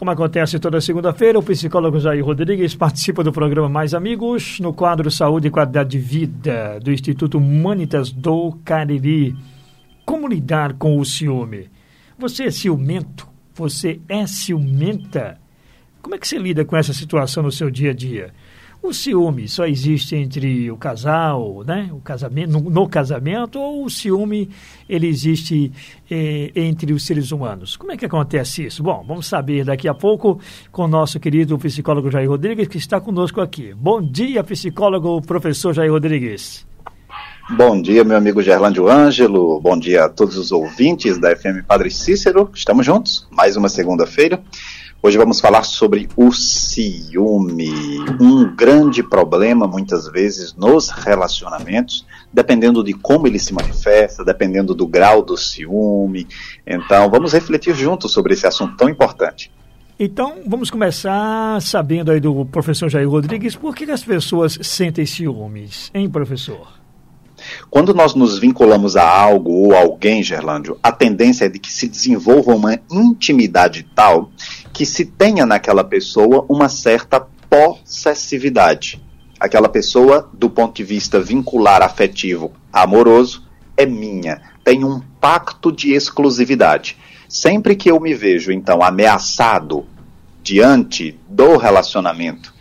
Como acontece toda segunda-feira, o psicólogo Jair Rodrigues participa do programa Mais Amigos no quadro Saúde e Qualidade de Vida do Instituto Humanitas do Cariri. Como lidar com o ciúme? Você é ciumento? Você é ciumenta? Como é que você lida com essa situação no seu dia a dia? O ciúme só existe entre o casal, né? O casamento, no, no casamento, ou o ciúme ele existe eh, entre os seres humanos? Como é que acontece isso? Bom, vamos saber daqui a pouco com o nosso querido psicólogo Jair Rodrigues, que está conosco aqui. Bom dia, psicólogo professor Jair Rodrigues. Bom dia, meu amigo Gerlândio Ângelo. Bom dia a todos os ouvintes da FM Padre Cícero. Estamos juntos, mais uma segunda-feira. Hoje vamos falar sobre o ciúme, um grande problema muitas vezes nos relacionamentos, dependendo de como ele se manifesta, dependendo do grau do ciúme. Então, vamos refletir juntos sobre esse assunto tão importante. Então, vamos começar sabendo aí do professor Jair Rodrigues, por que as pessoas sentem ciúmes, hein, professor? Quando nós nos vinculamos a algo ou a alguém, Gerlândio, a tendência é de que se desenvolva uma intimidade tal que se tenha naquela pessoa uma certa possessividade. Aquela pessoa, do ponto de vista vincular, afetivo, amoroso, é minha. Tem um pacto de exclusividade. Sempre que eu me vejo, então, ameaçado diante do relacionamento,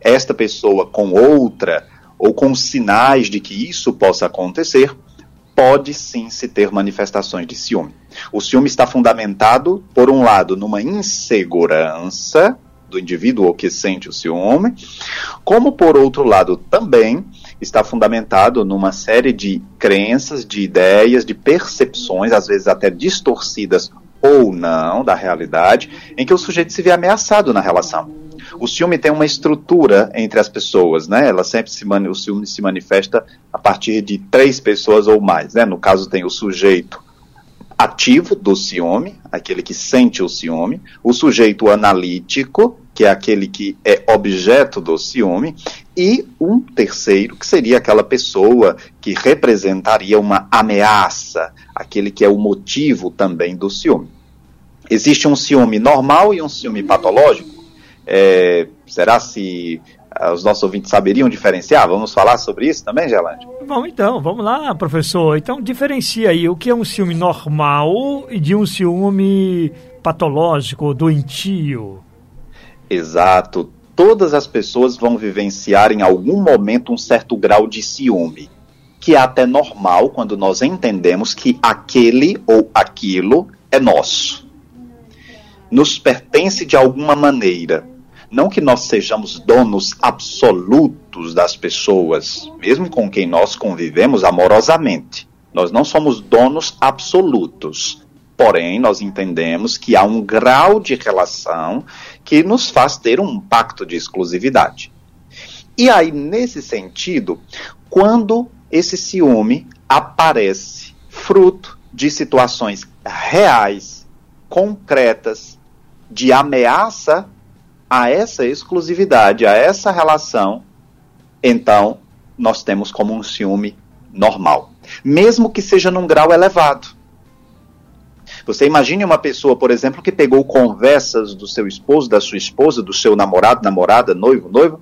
esta pessoa com outra, ou com sinais de que isso possa acontecer, pode sim se ter manifestações de ciúme. O ciúme está fundamentado, por um lado, numa insegurança do indivíduo que sente o ciúme, como por outro lado também está fundamentado numa série de crenças, de ideias, de percepções, às vezes até distorcidas ou não da realidade, em que o sujeito se vê ameaçado na relação. O ciúme tem uma estrutura entre as pessoas, né? Ela sempre se o ciúme se manifesta a partir de três pessoas ou mais, né? No caso tem o sujeito ativo do ciúme, aquele que sente o ciúme, o sujeito analítico, que é aquele que é objeto do ciúme, e um terceiro, que seria aquela pessoa que representaria uma ameaça, aquele que é o motivo também do ciúme. Existe um ciúme normal e um ciúme patológico. É, será se uh, os nossos ouvintes saberiam diferenciar? Vamos falar sobre isso também, Gelande? Bom, então, vamos lá, professor. Então, diferencia aí o que é um ciúme normal e de um ciúme patológico, doentio. Exato. Todas as pessoas vão vivenciar em algum momento um certo grau de ciúme, que é até normal quando nós entendemos que aquele ou aquilo é nosso. Nos pertence de alguma maneira não que nós sejamos donos absolutos das pessoas, mesmo com quem nós convivemos amorosamente. Nós não somos donos absolutos. Porém, nós entendemos que há um grau de relação que nos faz ter um pacto de exclusividade. E aí, nesse sentido, quando esse ciúme aparece fruto de situações reais, concretas, de ameaça a essa exclusividade, a essa relação, então nós temos como um ciúme normal, mesmo que seja num grau elevado. Você imagine uma pessoa, por exemplo, que pegou conversas do seu esposo, da sua esposa, do seu namorado, namorada, noivo, noivo,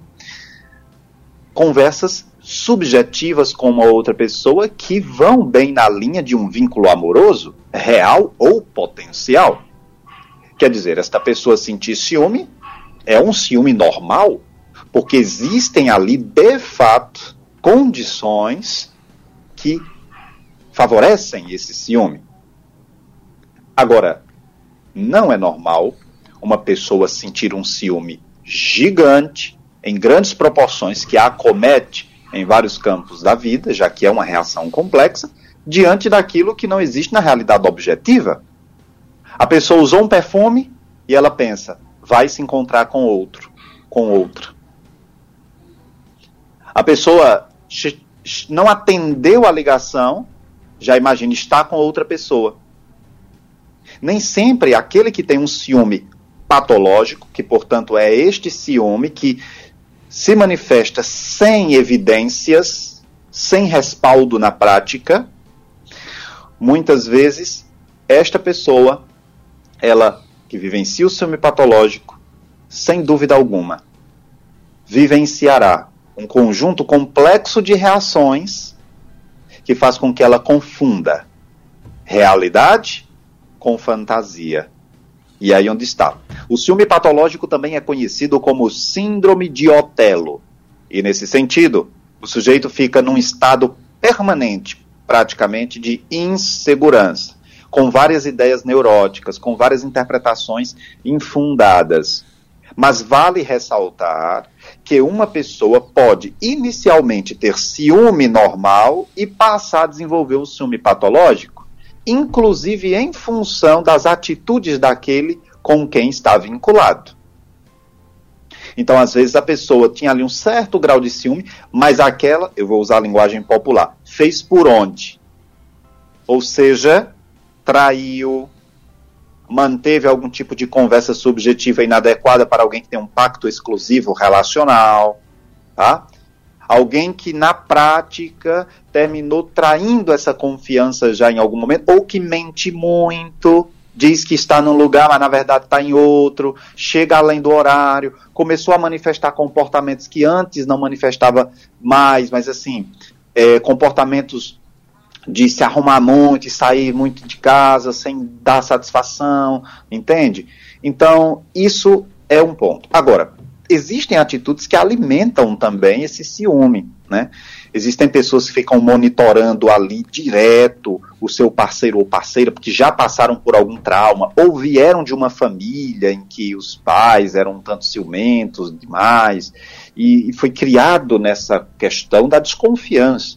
conversas subjetivas com uma outra pessoa que vão bem na linha de um vínculo amoroso, real ou potencial. Quer dizer, esta pessoa sentir ciúme é um ciúme normal, porque existem ali, de fato, condições que favorecem esse ciúme. Agora, não é normal uma pessoa sentir um ciúme gigante, em grandes proporções, que a acomete em vários campos da vida, já que é uma reação complexa, diante daquilo que não existe na realidade objetiva. A pessoa usou um perfume e ela pensa: vai se encontrar com outro, com outra. A pessoa não atendeu a ligação, já imagina estar com outra pessoa. Nem sempre aquele que tem um ciúme patológico, que portanto é este ciúme que se manifesta sem evidências, sem respaldo na prática, muitas vezes esta pessoa ela que vivencia o ciúme patológico, sem dúvida alguma, vivenciará um conjunto complexo de reações que faz com que ela confunda realidade com fantasia. E aí onde está? O ciúme patológico também é conhecido como síndrome de Otelo. E nesse sentido, o sujeito fica num estado permanente, praticamente, de insegurança, com várias ideias neuróticas, com várias interpretações infundadas. Mas vale ressaltar que uma pessoa pode inicialmente ter ciúme normal e passar a desenvolver o ciúme patológico, inclusive em função das atitudes daquele com quem está vinculado. Então, às vezes, a pessoa tinha ali um certo grau de ciúme, mas aquela, eu vou usar a linguagem popular, fez por onde? Ou seja, traiu, manteve algum tipo de conversa subjetiva inadequada para alguém que tem um pacto exclusivo relacional, tá? Alguém que na prática terminou traindo essa confiança já em algum momento, ou que mente muito, diz que está num lugar, mas na verdade está em outro, chega além do horário, começou a manifestar comportamentos que antes não manifestava mais, mas assim, é, comportamentos de se arrumar muito e sair muito de casa sem dar satisfação, entende? Então, isso é um ponto. Agora, existem atitudes que alimentam também esse ciúme, né? Existem pessoas que ficam monitorando ali direto o seu parceiro ou parceira, porque já passaram por algum trauma, ou vieram de uma família em que os pais eram um tanto ciumentos demais, e, e foi criado nessa questão da desconfiança.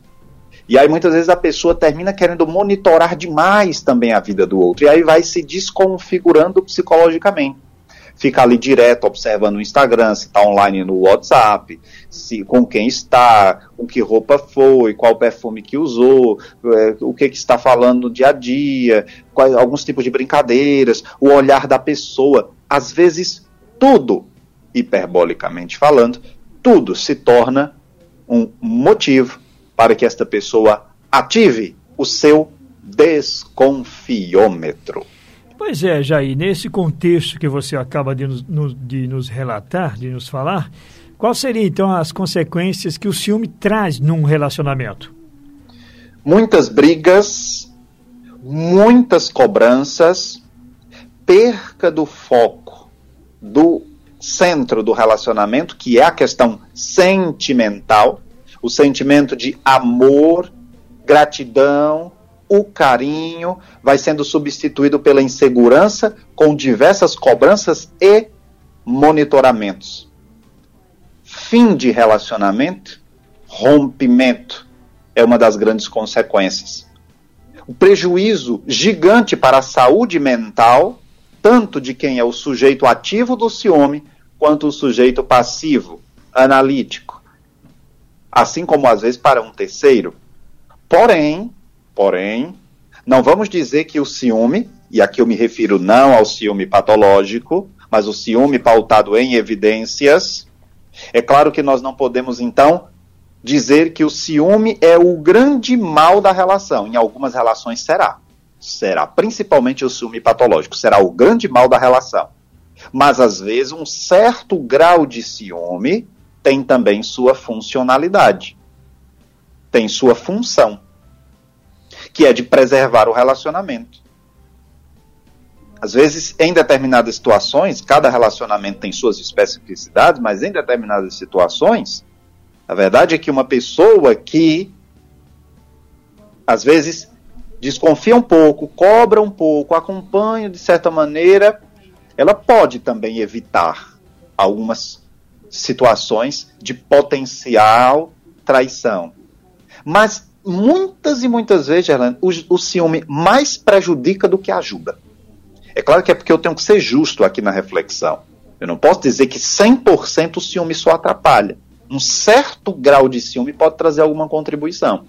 E aí muitas vezes a pessoa termina querendo monitorar demais também a vida do outro. E aí vai se desconfigurando psicologicamente. Fica ali direto observando o Instagram, se está online no WhatsApp, se com quem está, com que roupa foi, qual perfume que usou, é, o que, que está falando no dia a dia, quais, alguns tipos de brincadeiras, o olhar da pessoa. Às vezes, tudo, hiperbolicamente falando, tudo se torna um motivo para que esta pessoa ative o seu desconfiômetro. Pois é, Jair, nesse contexto que você acaba de nos, de nos relatar, de nos falar, quais seriam então as consequências que o ciúme traz num relacionamento? Muitas brigas, muitas cobranças, perca do foco do centro do relacionamento, que é a questão sentimental, o sentimento de amor, gratidão, o carinho vai sendo substituído pela insegurança com diversas cobranças e monitoramentos. Fim de relacionamento, rompimento é uma das grandes consequências. O prejuízo gigante para a saúde mental, tanto de quem é o sujeito ativo do ciúme, quanto o sujeito passivo, analítico assim como às vezes para um terceiro. Porém, porém, não vamos dizer que o ciúme, e aqui eu me refiro não ao ciúme patológico, mas o ciúme pautado em evidências, é claro que nós não podemos então dizer que o ciúme é o grande mal da relação. Em algumas relações será. Será, principalmente o ciúme patológico, será o grande mal da relação. Mas às vezes um certo grau de ciúme tem também sua funcionalidade, tem sua função, que é de preservar o relacionamento. Às vezes, em determinadas situações, cada relacionamento tem suas especificidades, mas em determinadas situações, a verdade é que uma pessoa que, às vezes, desconfia um pouco, cobra um pouco, acompanha de certa maneira, ela pode também evitar algumas situações de potencial traição. Mas muitas e muitas vezes, Gerlando, o, o ciúme mais prejudica do que ajuda. É claro que é porque eu tenho que ser justo aqui na reflexão. Eu não posso dizer que 100% o ciúme só atrapalha. Um certo grau de ciúme pode trazer alguma contribuição.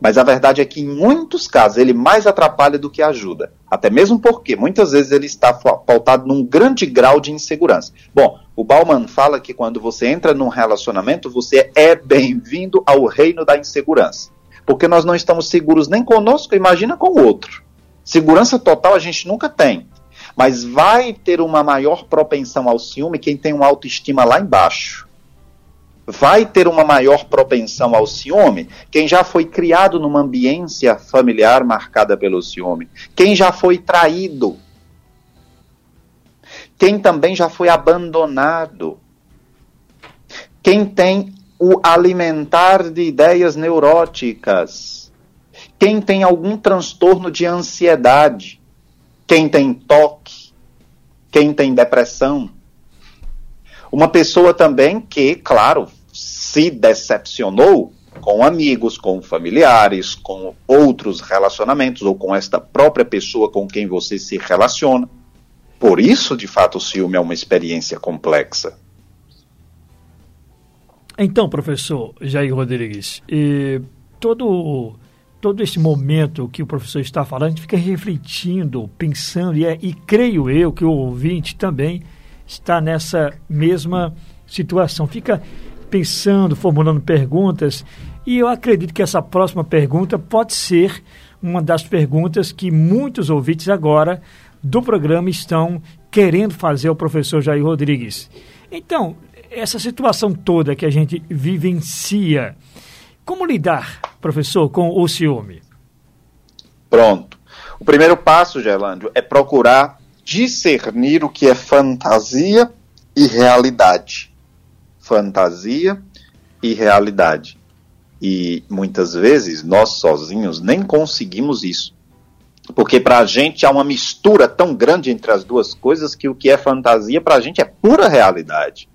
Mas a verdade é que em muitos casos ele mais atrapalha do que ajuda. Até mesmo porque muitas vezes ele está pautado num grande grau de insegurança. Bom, o Bauman fala que quando você entra num relacionamento, você é bem-vindo ao reino da insegurança. Porque nós não estamos seguros nem conosco, imagina com o outro. Segurança total a gente nunca tem. Mas vai ter uma maior propensão ao ciúme quem tem uma autoestima lá embaixo. Vai ter uma maior propensão ao ciúme quem já foi criado numa ambiência familiar marcada pelo ciúme. Quem já foi traído. Quem também já foi abandonado. Quem tem o alimentar de ideias neuróticas. Quem tem algum transtorno de ansiedade quem tem toque, quem tem depressão. Uma pessoa também que, claro, se decepcionou com amigos, com familiares, com outros relacionamentos ou com esta própria pessoa com quem você se relaciona. Por isso, de fato, o ciúme é uma experiência complexa. Então, professor Jair Rodrigues, todo todo esse momento que o professor está falando, a gente fica refletindo, pensando, e, é, e creio eu que o ouvinte também está nessa mesma situação. Fica pensando, formulando perguntas, e eu acredito que essa próxima pergunta pode ser uma das perguntas que muitos ouvintes agora do programa estão querendo fazer ao professor Jair Rodrigues. Então, essa situação toda que a gente vivencia, como lidar, professor, com o ciúme? Pronto. O primeiro passo, Gerlândio, é procurar discernir o que é fantasia e realidade. Fantasia e realidade. E muitas vezes nós sozinhos nem conseguimos isso. Porque para a gente há uma mistura tão grande entre as duas coisas que o que é fantasia para a gente é pura realidade.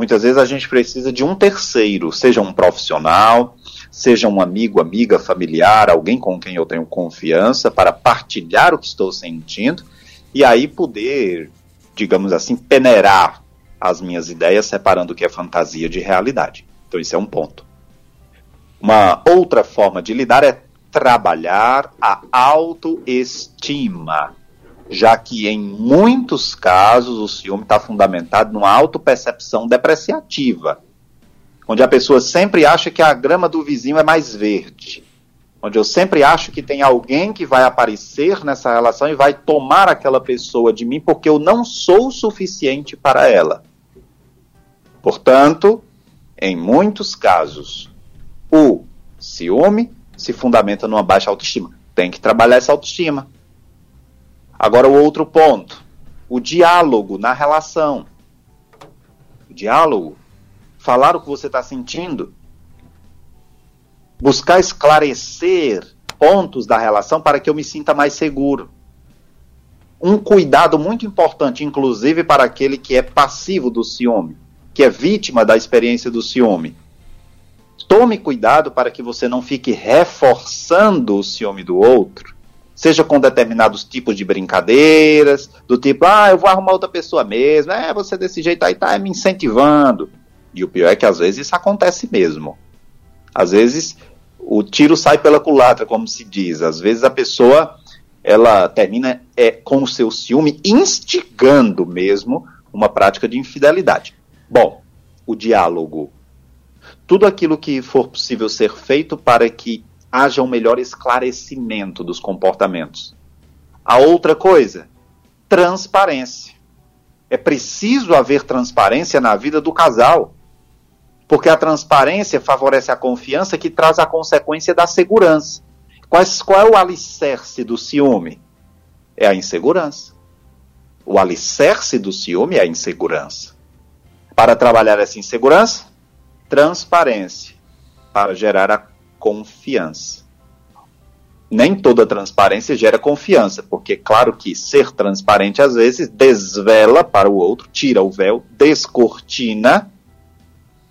Muitas vezes a gente precisa de um terceiro, seja um profissional, seja um amigo, amiga, familiar, alguém com quem eu tenho confiança, para partilhar o que estou sentindo e aí poder, digamos assim, peneirar as minhas ideias, separando o que é fantasia de realidade. Então, isso é um ponto. Uma outra forma de lidar é trabalhar a autoestima já que em muitos casos o ciúme está fundamentado numa autopercepção depreciativa, onde a pessoa sempre acha que a grama do vizinho é mais verde, onde eu sempre acho que tem alguém que vai aparecer nessa relação e vai tomar aquela pessoa de mim porque eu não sou o suficiente para ela. Portanto, em muitos casos, o ciúme se fundamenta numa baixa autoestima. Tem que trabalhar essa autoestima. Agora, o outro ponto: o diálogo na relação. Diálogo. Falar o que você está sentindo. Buscar esclarecer pontos da relação para que eu me sinta mais seguro. Um cuidado muito importante, inclusive para aquele que é passivo do ciúme, que é vítima da experiência do ciúme. Tome cuidado para que você não fique reforçando o ciúme do outro seja com determinados tipos de brincadeiras, do tipo, ah, eu vou arrumar outra pessoa mesmo, é, você desse jeito aí tá me incentivando. E o pior é que às vezes isso acontece mesmo. Às vezes o tiro sai pela culatra, como se diz. Às vezes a pessoa ela termina é, com o seu ciúme instigando mesmo uma prática de infidelidade. Bom, o diálogo. Tudo aquilo que for possível ser feito para que haja um melhor esclarecimento dos comportamentos. A outra coisa, transparência. É preciso haver transparência na vida do casal. Porque a transparência favorece a confiança que traz a consequência da segurança. Quais, qual é o alicerce do ciúme? É a insegurança. O alicerce do ciúme é a insegurança. Para trabalhar essa insegurança, transparência. Para gerar a confiança. Nem toda transparência gera confiança, porque, claro que ser transparente às vezes desvela para o outro, tira o véu, descortina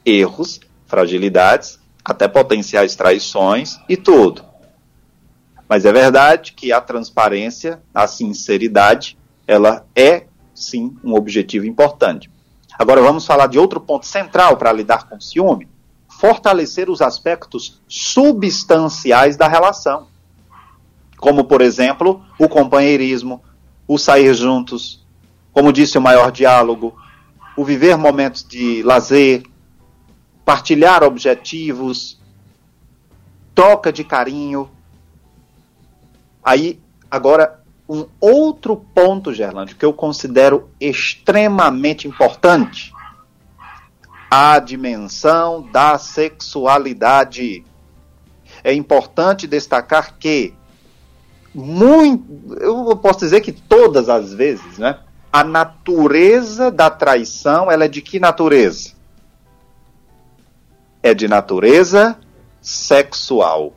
erros, fragilidades, até potenciais traições e tudo. Mas é verdade que a transparência, a sinceridade, ela é sim um objetivo importante. Agora vamos falar de outro ponto central para lidar com ciúme, fortalecer os aspectos substanciais da relação. Como, por exemplo, o companheirismo, o sair juntos, como disse o maior diálogo, o viver momentos de lazer, partilhar objetivos, troca de carinho. Aí, agora, um outro ponto, Gerlando, que eu considero extremamente importante: a dimensão da sexualidade. É importante destacar que muito, eu posso dizer que todas as vezes, né? A natureza da traição, ela é de que natureza? É de natureza sexual.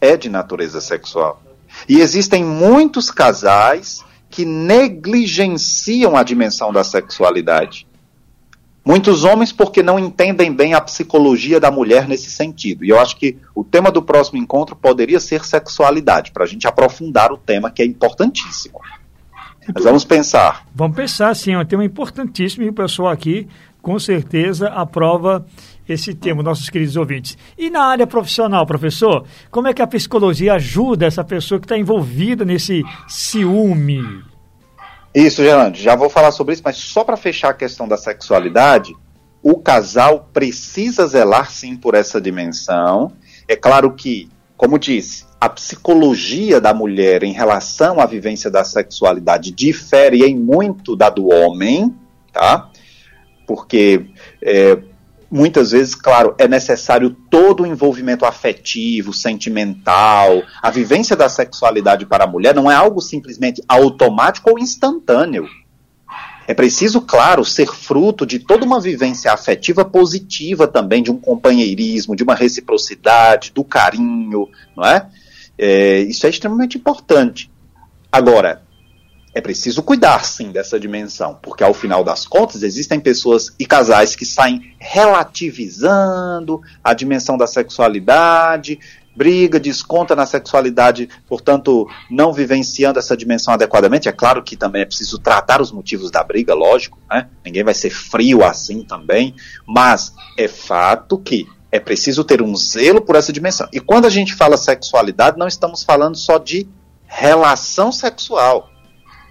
É de natureza sexual. E existem muitos casais que negligenciam a dimensão da sexualidade. Muitos homens porque não entendem bem a psicologia da mulher nesse sentido. E eu acho que o tema do próximo encontro poderia ser sexualidade, para a gente aprofundar o tema que é importantíssimo. Mas vamos pensar. Vamos pensar, sim, é um tema importantíssimo e o pessoal aqui, com certeza, aprova esse tema, nossos queridos ouvintes. E na área profissional, professor, como é que a psicologia ajuda essa pessoa que está envolvida nesse ciúme? Isso, Gerando, já vou falar sobre isso, mas só para fechar a questão da sexualidade, o casal precisa zelar sim por essa dimensão. É claro que, como disse, a psicologia da mulher em relação à vivência da sexualidade difere em muito da do homem, tá? Porque é, muitas vezes, claro, é necessário todo o envolvimento afetivo, sentimental. A vivência da sexualidade para a mulher não é algo simplesmente automático ou instantâneo. É preciso, claro, ser fruto de toda uma vivência afetiva positiva também, de um companheirismo, de uma reciprocidade, do carinho, não é? é isso é extremamente importante. Agora, é preciso cuidar sim dessa dimensão, porque ao final das contas existem pessoas e casais que saem relativizando a dimensão da sexualidade, briga, desconta na sexualidade, portanto, não vivenciando essa dimensão adequadamente. É claro que também é preciso tratar os motivos da briga, lógico, né? Ninguém vai ser frio assim também, mas é fato que é preciso ter um zelo por essa dimensão. E quando a gente fala sexualidade, não estamos falando só de relação sexual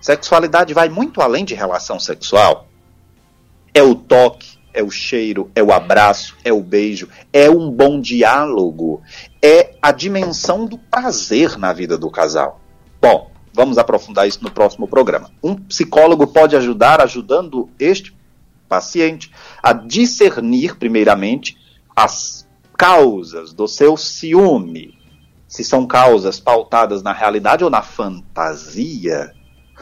Sexualidade vai muito além de relação sexual. É o toque, é o cheiro, é o abraço, é o beijo, é um bom diálogo, é a dimensão do prazer na vida do casal. Bom, vamos aprofundar isso no próximo programa. Um psicólogo pode ajudar ajudando este paciente a discernir, primeiramente, as causas do seu ciúme. Se são causas pautadas na realidade ou na fantasia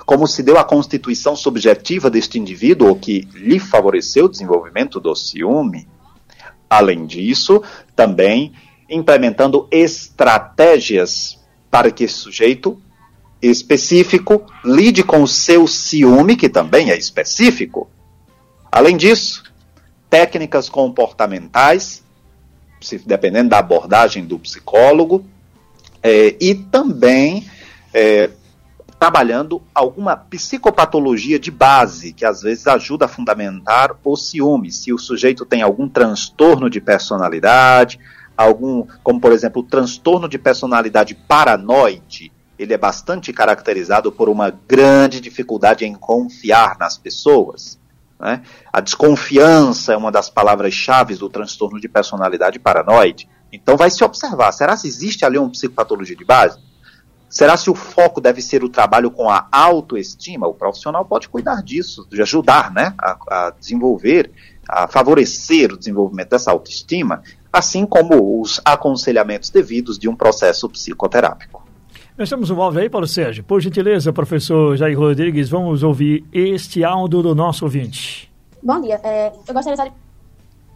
como se deu a constituição subjetiva deste indivíduo, que lhe favoreceu o desenvolvimento do ciúme. Além disso, também implementando estratégias para que esse sujeito específico lide com o seu ciúme, que também é específico. Além disso, técnicas comportamentais, dependendo da abordagem do psicólogo, é, e também é, trabalhando alguma psicopatologia de base, que às vezes ajuda a fundamentar o ciúme. Se o sujeito tem algum transtorno de personalidade, algum, como por exemplo, o transtorno de personalidade paranoide, ele é bastante caracterizado por uma grande dificuldade em confiar nas pessoas. Né? A desconfiança é uma das palavras-chave do transtorno de personalidade paranoide. Então vai se observar, será que existe ali uma psicopatologia de base? Será se o foco deve ser o trabalho com a autoestima? O profissional pode cuidar disso, de ajudar né, a, a desenvolver, a favorecer o desenvolvimento dessa autoestima, assim como os aconselhamentos devidos de um processo psicoterápico. Nós temos um áudio aí, Paulo Sérgio. Por gentileza, professor Jair Rodrigues, vamos ouvir este áudio do nosso ouvinte. Bom dia. É, eu gostaria de...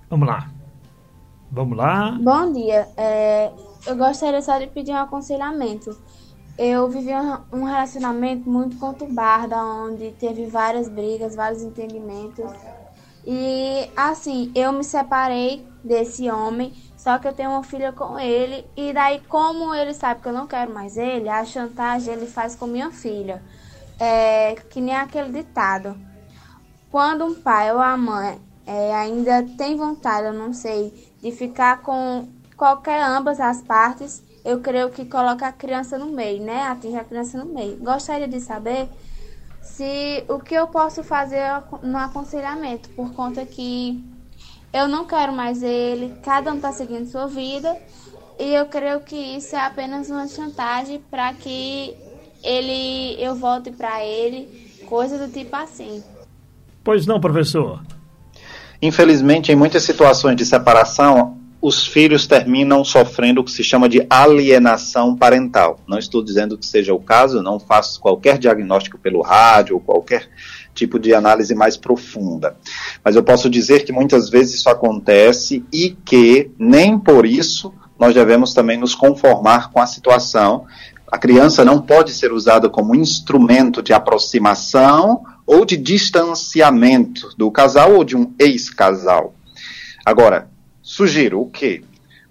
Vamos lá. Vamos lá. Bom dia. É, eu gostaria só de pedir um aconselhamento eu vivi um relacionamento muito conturbado, onde teve várias brigas, vários entendimentos. E assim, eu me separei desse homem, só que eu tenho uma filha com ele, e daí, como ele sabe que eu não quero mais ele, a chantagem ele faz com minha filha. É que nem aquele ditado. Quando um pai ou a mãe é, ainda tem vontade, eu não sei, de ficar com qualquer ambas as partes, eu creio que coloca a criança no meio, né? Atinge a criança no meio. Gostaria de saber se o que eu posso fazer no aconselhamento, por conta que eu não quero mais ele, cada um está seguindo sua vida, e eu creio que isso é apenas uma chantagem para que ele eu volte para ele, coisa do tipo assim. Pois não, professor. Infelizmente, em muitas situações de separação, os filhos terminam sofrendo o que se chama de alienação parental. Não estou dizendo que seja o caso, não faço qualquer diagnóstico pelo rádio ou qualquer tipo de análise mais profunda. Mas eu posso dizer que muitas vezes isso acontece e que nem por isso nós devemos também nos conformar com a situação. A criança não pode ser usada como instrumento de aproximação ou de distanciamento do casal ou de um ex-casal. Agora, sugiro o quê?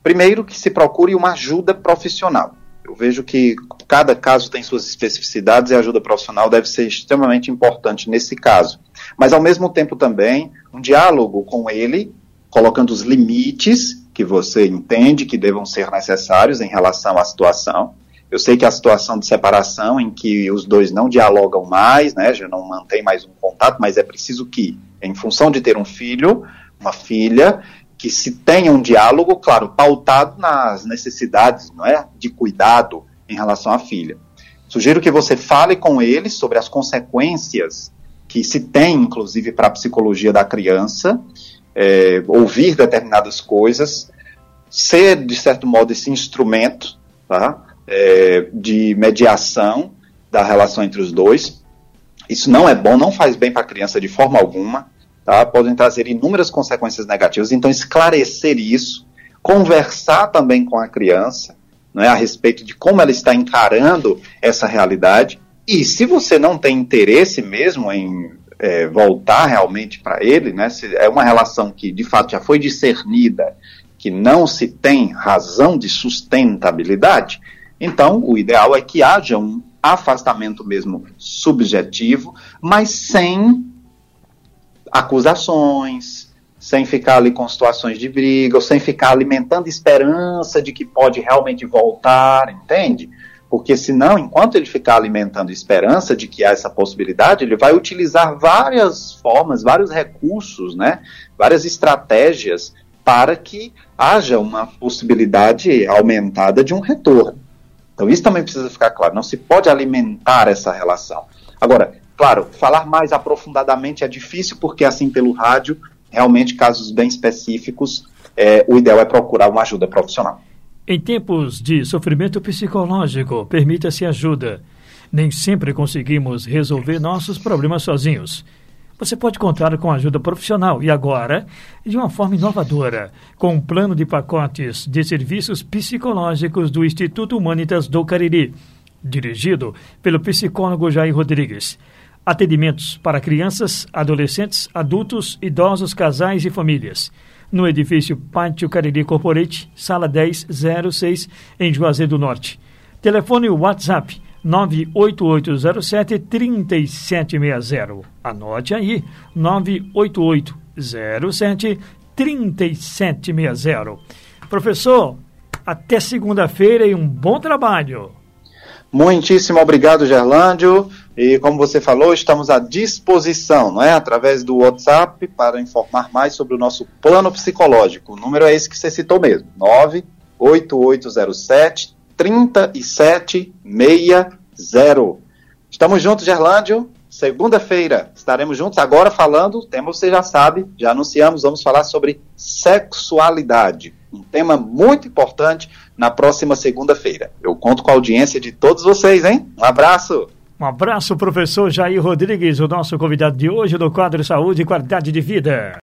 Primeiro, que se procure uma ajuda profissional. Eu vejo que cada caso tem suas especificidades e a ajuda profissional deve ser extremamente importante nesse caso. Mas, ao mesmo tempo, também, um diálogo com ele, colocando os limites que você entende que devam ser necessários em relação à situação. Eu sei que a situação de separação, em que os dois não dialogam mais, né, já não mantém mais um contato, mas é preciso que, em função de ter um filho, uma filha, que se tenha um diálogo, claro, pautado nas necessidades, não é, de cuidado em relação à filha. Sugiro que você fale com ele sobre as consequências que se tem, inclusive, para a psicologia da criança, é, ouvir determinadas coisas, ser, de certo modo, esse instrumento tá, é, de mediação da relação entre os dois. Isso não é bom, não faz bem para a criança de forma alguma tá? podem trazer inúmeras consequências negativas. Então, esclarecer isso, conversar também com a criança né, a respeito de como ela está encarando essa realidade. E se você não tem interesse mesmo em é, voltar realmente para ele, né, se é uma relação que de fato já foi discernida, que não se tem razão de sustentabilidade, então o ideal é que haja um afastamento mesmo subjetivo, mas sem acusações, sem ficar ali com situações de briga, ou sem ficar alimentando esperança de que pode realmente voltar, entende? Porque senão, enquanto ele ficar alimentando esperança de que há essa possibilidade, ele vai utilizar várias formas, vários recursos, né? Várias estratégias para que haja uma possibilidade aumentada de um retorno. Então isso também precisa ficar claro. Não se pode alimentar essa relação. Agora, Claro, falar mais aprofundadamente é difícil, porque assim pelo rádio, realmente casos bem específicos, é, o ideal é procurar uma ajuda profissional. Em tempos de sofrimento psicológico, permita-se ajuda. Nem sempre conseguimos resolver nossos problemas sozinhos. Você pode contar com ajuda profissional e agora, de uma forma inovadora, com um plano de pacotes de serviços psicológicos do Instituto Humanitas do Cariri, dirigido pelo psicólogo Jair Rodrigues. Atendimentos para crianças, adolescentes, adultos, idosos, casais e famílias. No edifício Pátio Cariri Corporate, sala 1006, em Juazeiro do Norte. Telefone WhatsApp 98807 3760. Anote aí, 98807 3760. Professor, até segunda-feira e um bom trabalho. Muitíssimo obrigado, Gerlândio. E como você falou, estamos à disposição, não é? Através do WhatsApp para informar mais sobre o nosso plano psicológico. O número é esse que você citou mesmo: 98807 3760. Estamos juntos, Gerlândio. Segunda-feira estaremos juntos agora falando, tema você já sabe, já anunciamos, vamos falar sobre sexualidade. Um tema muito importante na próxima segunda-feira. Eu conto com a audiência de todos vocês, hein? Um abraço! Um abraço, professor Jair Rodrigues, o nosso convidado de hoje do quadro Saúde e Qualidade de Vida.